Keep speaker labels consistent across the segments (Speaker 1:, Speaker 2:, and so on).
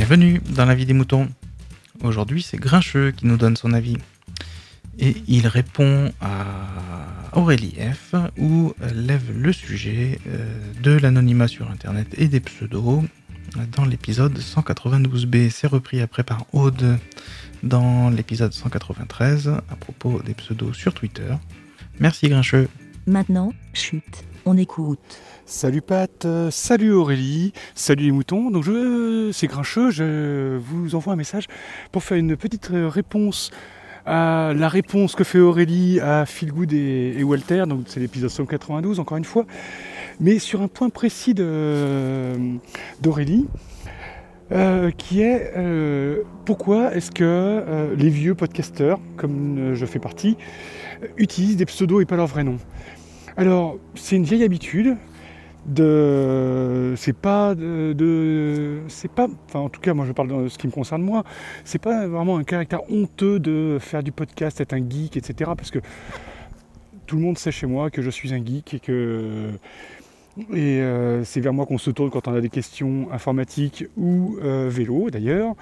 Speaker 1: Bienvenue dans la vie des moutons. Aujourd'hui, c'est Grincheux qui nous donne son avis. Et il répond à Aurélie F, où lève le sujet euh, de l'anonymat sur Internet et des pseudos dans l'épisode 192b. C'est repris après par Aude dans l'épisode 193 à propos des pseudos sur Twitter. Merci Grincheux.
Speaker 2: Maintenant, chute, on écoute.
Speaker 3: Salut Pat, euh, salut Aurélie, salut les moutons. Donc je, c'est Grincheux, je vous envoie un message pour faire une petite euh, réponse à la réponse que fait Aurélie à Philgood et, et Walter. Donc c'est l'épisode 192 encore une fois, mais sur un point précis de, d'Aurélie. euh, qui est euh, pourquoi est-ce que euh, les vieux podcasteurs, comme euh, je fais partie, euh, utilisent des pseudos et pas leur vrai nom. Alors, c'est une vieille habitude de c'est pas de, c'est pas enfin en tout cas moi je parle de ce qui me concerne moi c'est pas vraiment un caractère honteux de faire du podcast être un geek etc parce que tout le monde sait chez moi que je suis un geek et que et euh, c'est vers moi qu'on se tourne quand on a des questions informatiques ou euh, vélo d'ailleurs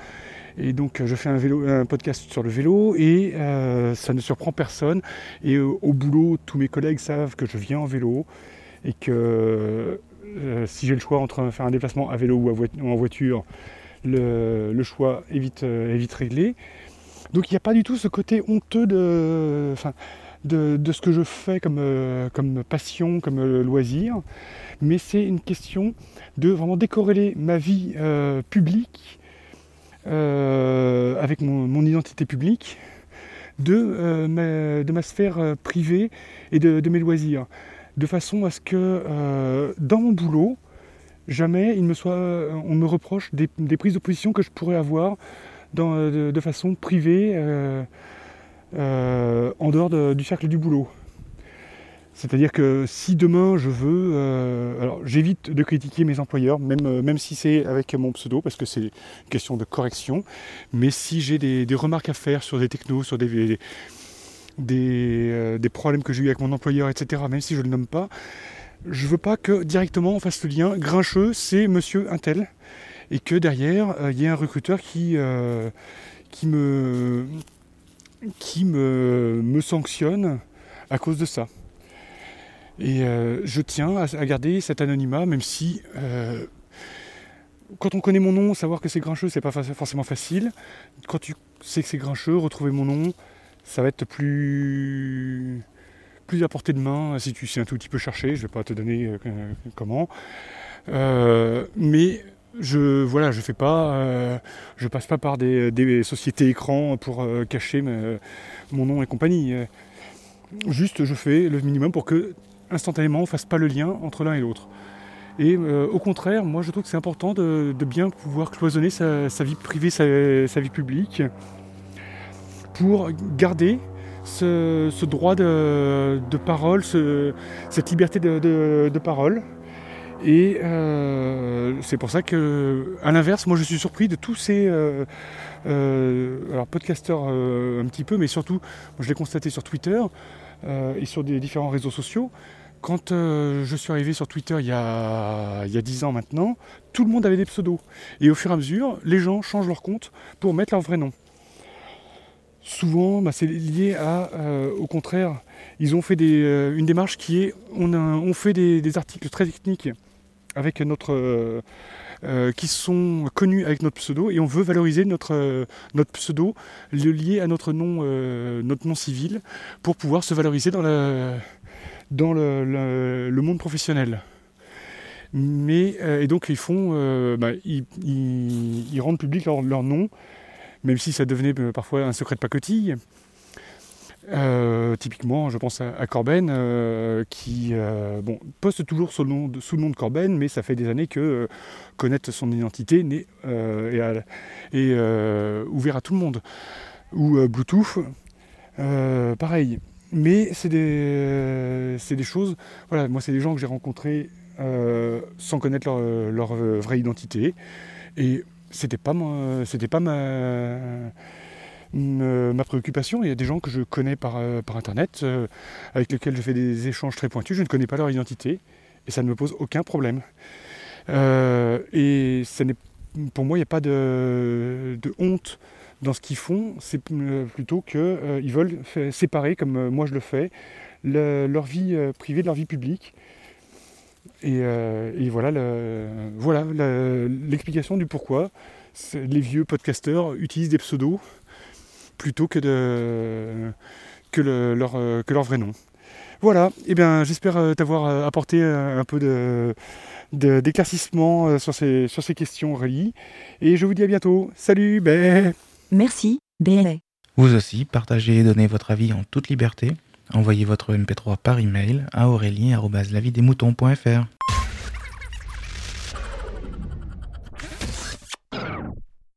Speaker 3: et donc je fais un, vélo, un podcast sur le vélo et euh, ça ne surprend personne et euh, au boulot tous mes collègues savent que je viens en vélo et que euh, si j'ai le choix entre faire un déplacement à vélo ou, à en voiture, le, choix est vite, euh, réglé. Donc il n'y a pas du tout ce côté honteux de, ce que je fais comme, euh, passion, comme euh, loisir, mais c'est une question de vraiment décorréler ma vie euh, publique euh, avec mon, identité publique de, euh, ma, de ma sphère euh, privée et de, mes loisirs de façon à ce que euh, dans mon boulot, jamais il me soit, on me reproche des, prises de position que je pourrais avoir de, façon privée en dehors de- du cercle du boulot. C'est-à-dire que si demain je veux, euh, alors j'évite de critiquer mes employeurs, même, euh, même si c'est avec mon pseudo, parce que c'est une question de correction, mais si j'ai des, remarques à faire sur des technos, sur des, des, des, euh, problèmes que j'ai eu avec mon employeur, etc., même si je ne le nomme pas, je veux pas que directement on fasse le lien. Grincheux, c'est monsieur Intel. Et que derrière, il y ait un recruteur qui, qui, me, qui me, me sanctionne à cause de ça. Et euh, je tiens à, garder cet anonymat, même si euh, quand on connaît mon nom, savoir que c'est Grincheux, c'est pas forcément facile. Quand tu sais que c'est Grincheux, retrouver mon nom, ça va être plus plus à portée de main si tu sais un tout petit peu chercher. Je vais pas te donner euh, comment, mais je voilà, je fais pas, je passe pas par des, sociétés écrans pour cacher mon nom et compagnie. Juste, je fais le minimum pour que instantanément on fasse pas le lien entre l'un et l'autre. Et euh, au contraire, moi je trouve que c'est important de, bien pouvoir cloisonner sa, vie privée, sa, vie publique, pour garder ce, droit de, parole, ce- cette liberté de, parole. Et euh, c'est pour ça que, à l'inverse, moi je suis surpris de tous ces euh, alors podcasteurs euh, un petit peu, mais surtout, je l'ai constaté sur Twitter euh, et sur des différents réseaux sociaux. Quand euh, je suis arrivé sur Twitter il y, a, il y a 10 ans maintenant, tout le monde avait des pseudos. Et au fur et à mesure, les gens changent leur compte pour mettre leur vrai nom. Souvent, bah, c'est lié à, euh, au contraire, ils ont fait euh, une démarche qui est, on, fait des articles très techniques avec notre, euh, euh, qui sont connus avec notre pseudo et on veut valoriser notre, euh, notre pseudo, le à notre nom, notre nom civil pour pouvoir se valoriser dans, dans le, monde professionnel. Mais, et donc ils font, bah, ils, rendent public leur, leur nom, même si ça devenait parfois un secret de pacotille. Euh, typiquement, je pense à, Corben, euh, qui euh, bon, poste toujours sous le, nom de, Corben, mais ça fait des années que connaître son identité n'est euh, ouvert à tout le monde. Ou Bluetooth, pareil. Mais c'est des, des choses, voilà, moi c'est des gens que j'ai rencontrés sans connaître leur, leur, vraie identité. Et c'était pas, c'était pas ma, ma, ma préoccupation. Il y a des gens que je connais par, euh, internet, euh, avec lesquels je fais des échanges très pointus, je ne connais pas leur identité, et ça ne me pose aucun problème. Euh, et ce n'est pour moi, il n'y a pas de, honte dans ce qu'ils font, c'est euh, plutôt qu'ils euh, ils veulent séparer, comme euh, moi je le fais, leur vie privée de leur vie publique. Et, voilà, voilà l'explication du pourquoi les vieux podcasteurs utilisent des pseudos plutôt que, de, que, leur, que leur vrai nom. Voilà, et eh bien j'espère t'avoir apporté un peu de, d'éclaircissement sur ces, sur ces questions, Aurélie. Et je vous dis à bientôt. Salut, ben
Speaker 2: Merci, BLA.
Speaker 1: Vous aussi, partagez et donnez votre avis en toute liberté. Envoyez votre MP3 par email à aurélie.lavidesmoutons.fr.